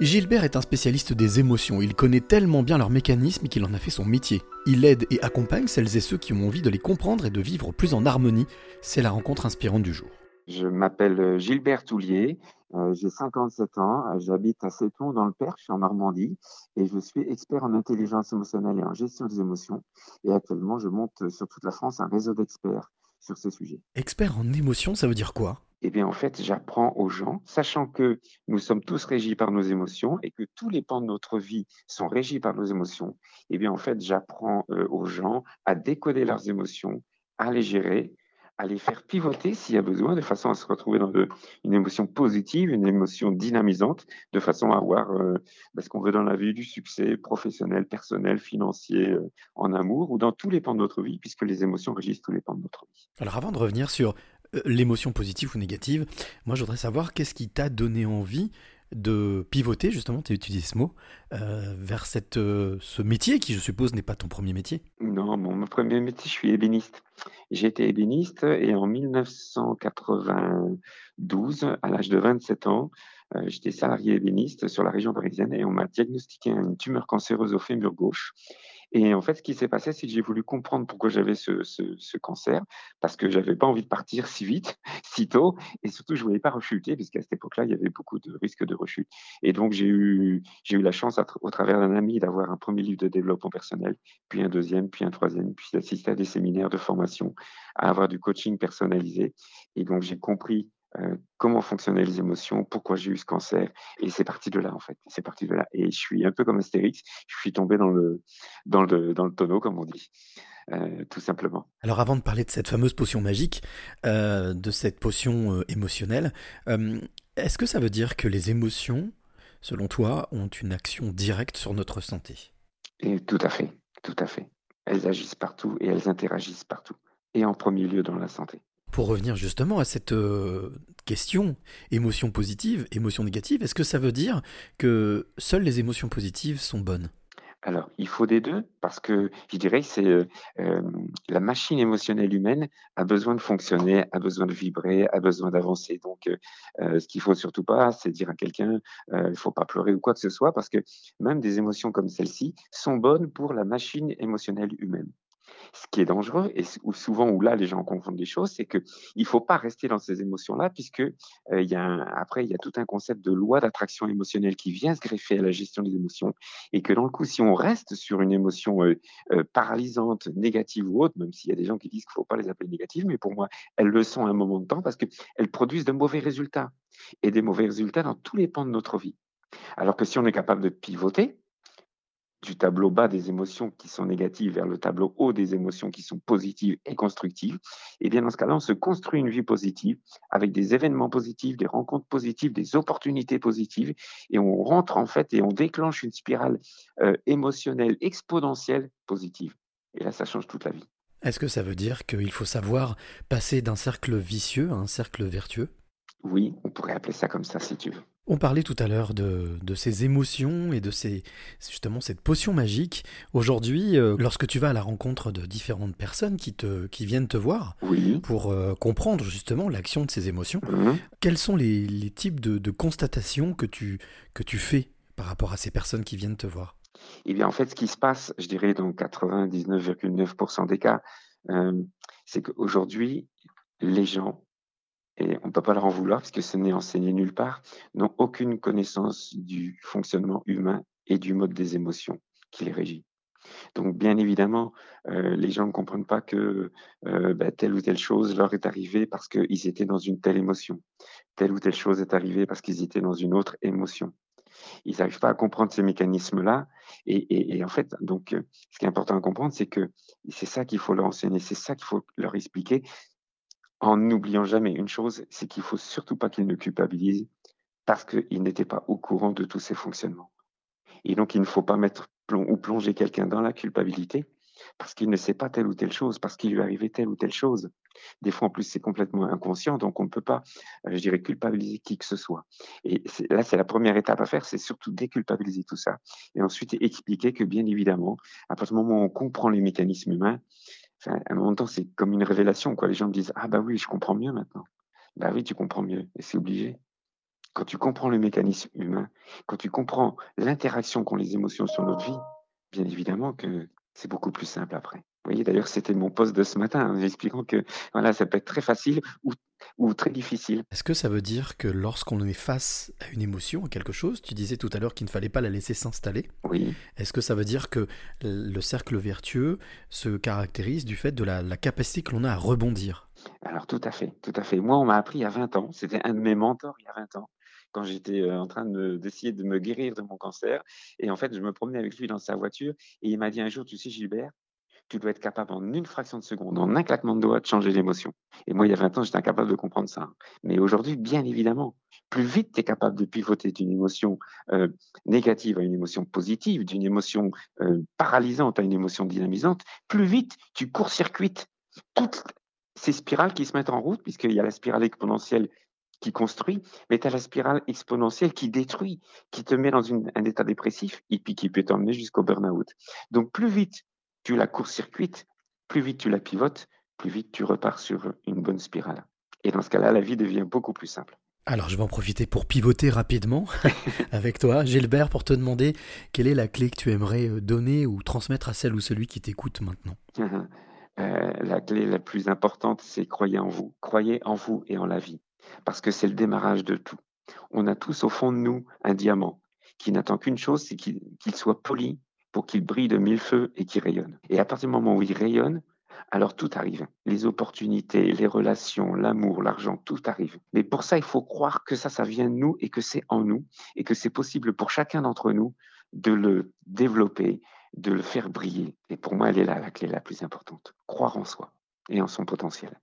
Gilbert est un spécialiste des émotions, il connaît tellement bien leur mécanisme qu'il en a fait son métier. Il aide et accompagne celles et ceux qui ont envie de les comprendre et de vivre plus en harmonie. C'est la rencontre inspirante du jour. Je m'appelle Gilbert Toulier, euh, j'ai 57 ans, j'habite à Seton dans le Perche en Normandie et je suis expert en intelligence émotionnelle et en gestion des émotions. Et actuellement, je monte sur toute la France un réseau d'experts sur ce sujet. Expert en émotions, ça veut dire quoi? Eh bien, en fait, j'apprends aux gens, sachant que nous sommes tous régis par nos émotions et que tous les pans de notre vie sont régis par nos émotions, eh bien, en fait, j'apprends euh, aux gens à décoder leurs émotions, à les gérer, à les faire pivoter s'il y a besoin, de façon à se retrouver dans une émotion positive, une émotion dynamisante, de façon à avoir euh, ben, ce qu'on veut dans la vie, du succès professionnel, personnel, financier, euh, en amour, ou dans tous les pans de notre vie, puisque les émotions régissent tous les pans de notre vie. Alors avant de revenir sur euh, l'émotion positive ou négative. Moi, je voudrais savoir qu'est-ce qui t'a donné envie de pivoter, justement, tu as ce mot, euh, vers cette, euh, ce métier qui, je suppose, n'est pas ton premier métier. Non, mon premier métier, je suis ébéniste. J'ai été ébéniste et en 1992, à l'âge de 27 ans, j'étais salarié ébéniste sur la région parisienne et on m'a diagnostiqué une tumeur cancéreuse au fémur gauche. Et en fait, ce qui s'est passé, c'est que j'ai voulu comprendre pourquoi j'avais ce, ce, ce, cancer, parce que j'avais pas envie de partir si vite, si tôt, et surtout, je voulais pas rechuter, puisqu'à cette époque-là, il y avait beaucoup de risques de rechute. Et donc, j'ai eu, j'ai eu la chance, au travers d'un ami, d'avoir un premier livre de développement personnel, puis un deuxième, puis un troisième, puis d'assister à des séminaires de formation, à avoir du coaching personnalisé. Et donc, j'ai compris euh, comment fonctionnaient les émotions, pourquoi j'ai eu ce cancer? Et c'est parti de là, en fait. C'est parti de là. Et je suis un peu comme Astérix, je suis tombé dans le, dans le, dans le tonneau, comme on dit. Euh, tout simplement. Alors avant de parler de cette fameuse potion magique, euh, de cette potion émotionnelle, est-ce que ça veut dire que les émotions, selon toi, ont une action directe sur notre santé? Et Tout à fait, tout à fait. Elles agissent partout et elles interagissent partout. Et en premier lieu dans la santé. Pour revenir justement à cette euh, question, émotion positive, émotion négative, est-ce que ça veut dire que seules les émotions positives sont bonnes? Alors, il faut des deux, parce que je dirais c'est euh, euh, la machine émotionnelle humaine a besoin de fonctionner, a besoin de vibrer, a besoin d'avancer. Donc, ce qu'il faut surtout pas, c'est dire à quelqu'un, il ne faut pas pleurer ou quoi que ce soit, parce que même des émotions comme celle-ci sont bonnes pour la machine émotionnelle humaine. Ce qui est dangereux, et souvent où là les gens confondent des choses, c'est qu'il ne faut pas rester dans ces émotions-là, puisque euh, y a après il y a tout un concept de loi d'attraction émotionnelle qui vient se greffer à la gestion des émotions, et que dans le coup, si on reste sur une émotion euh, euh, paralysante, négative ou autre, même s'il y a des gens qui disent qu'il ne faut pas les appeler négatives, mais pour moi, elles le sont à un moment de temps parce qu'elles produisent de mauvais résultats, et des mauvais résultats dans tous les pans de notre vie. Alors que si on est capable de pivoter, du tableau bas des émotions qui sont négatives vers le tableau haut des émotions qui sont positives et constructives, et eh bien dans ce cas-là, on se construit une vie positive avec des événements positifs, des rencontres positives, des opportunités positives, et on rentre en fait et on déclenche une spirale euh, émotionnelle exponentielle positive. Et là, ça change toute la vie. Est-ce que ça veut dire qu'il faut savoir passer d'un cercle vicieux à un cercle vertueux? Oui, on pourrait appeler ça comme ça si tu veux. On parlait tout à l'heure de, ces émotions et de ces, justement cette potion magique. Aujourd'hui, euh, lorsque tu vas à la rencontre de différentes personnes qui, te, qui viennent te voir pour euh, comprendre justement l'action de ces émotions, mhm. quels sont les, types de, constatations que tu, que tu fais par rapport à ces personnes qui viennent te voir? Eh bien, en fait, ce qui se passe, je dirais dans 99,9% des cas, euh, c'est qu'aujourd'hui, les gens et on ne peut pas leur en vouloir parce que ce n'est enseigné nulle part, n'ont aucune connaissance du fonctionnement humain et du mode des émotions qui les régit. Donc, bien évidemment, euh, les gens ne comprennent pas que euh, bah, telle ou telle chose leur est arrivée parce qu'ils étaient dans une telle émotion. Telle ou telle chose est arrivée parce qu'ils étaient dans une autre émotion. Ils n'arrivent pas à comprendre ces mécanismes-là. Et, et, et, en fait, donc, euh, ce qui est important à comprendre, c'est que c'est ça qu'il faut leur enseigner, c'est ça qu'il faut leur expliquer, en n'oubliant jamais une chose, c'est qu'il faut surtout pas qu'il ne culpabilise parce qu'il n'était pas au courant de tous ces fonctionnements. Et donc, il ne faut pas mettre ou plonger quelqu'un dans la culpabilité parce qu'il ne sait pas telle ou telle chose, parce qu'il lui arrivait telle ou telle chose. Des fois, en plus, c'est complètement inconscient, donc on ne peut pas, euh, je dirais, culpabiliser qui que ce soit. Et là, c'est la première étape à faire, c'est surtout déculpabiliser tout ça. Et ensuite, expliquer que, bien évidemment, à partir du moment où on comprend les mécanismes humains, à un moment donné, c'est comme une révélation. Quoi. Les gens me disent Ah, bah oui, je comprends mieux maintenant. Bah oui, tu comprends mieux. Et c'est obligé. quand tu comprends le mécanisme humain, quand tu comprends l'interaction qu'ont les émotions sur notre vie, bien évidemment que c'est beaucoup plus simple après. Vous voyez, d'ailleurs, c'était mon poste de ce matin, en expliquant que voilà, ça peut être très facile ou très difficile. Est-ce que ça veut dire que lorsqu'on est face à une émotion, à quelque chose, tu disais tout à l'heure qu'il ne fallait pas la laisser s'installer Oui. Est-ce que ça veut dire que le cercle vertueux se caractérise du fait de la, la capacité que l'on a à rebondir? Alors, tout à fait, tout à fait. Moi, on m'a appris il y a 20 ans, c'était un de mes mentors il y a 20 ans quand j'étais en train d'essayer de, me guérir de mon cancer. Et en fait, je me promenais avec lui dans sa voiture et il m'a dit un jour, tu sais, Gilbert, tu dois être capable en une fraction de seconde, en un claquement de doigts, de changer l'émotion. Et moi, il y a 20 ans, j'étais incapable de comprendre ça. Mais aujourd'hui, bien évidemment, plus vite tu es capable de pivoter d'une émotion négative à une émotion positive, d'une émotion paralysante à une émotion dynamisante, plus vite tu court-circuites toutes ces spirales qui se mettent en route, puisqu'il y a la spirale exponentielle qui construit, mais tu as la spirale exponentielle qui détruit, qui te met dans un état dépressif et puis qui peut t'emmener jusqu'au burn-out. Donc plus vite tu la court-circuites, plus vite tu la pivotes, plus vite tu repars sur une bonne spirale. Et dans ce cas-là, la vie devient beaucoup plus simple. Alors je vais en profiter pour pivoter rapidement avec toi, Gilbert, pour te demander quelle est la clé que tu aimerais euh, donner ou transmettre à celle ou celui qui t'écoute maintenant? Euh, la clé la plus importante, c'est croyez en vous. Croyez en vous et en la vie parce que c'est le démarrage de tout. On a tous au fond de nous un diamant qui n'attend qu'une chose, c'est qu'il soit poli pour qu'il brille de mille feux et qu'il rayonne. Et à partir du moment où il rayonne, alors tout arrive. Les opportunités, les relations, l'amour, l'argent, tout arrive. Mais pour ça, il faut croire que ça, ça vient de nous et que c'est en nous et que c'est possible pour chacun d'entre nous de le développer, de le faire briller. Et pour moi, elle est là la clé la plus importante. Croire en soi et en son potentiel.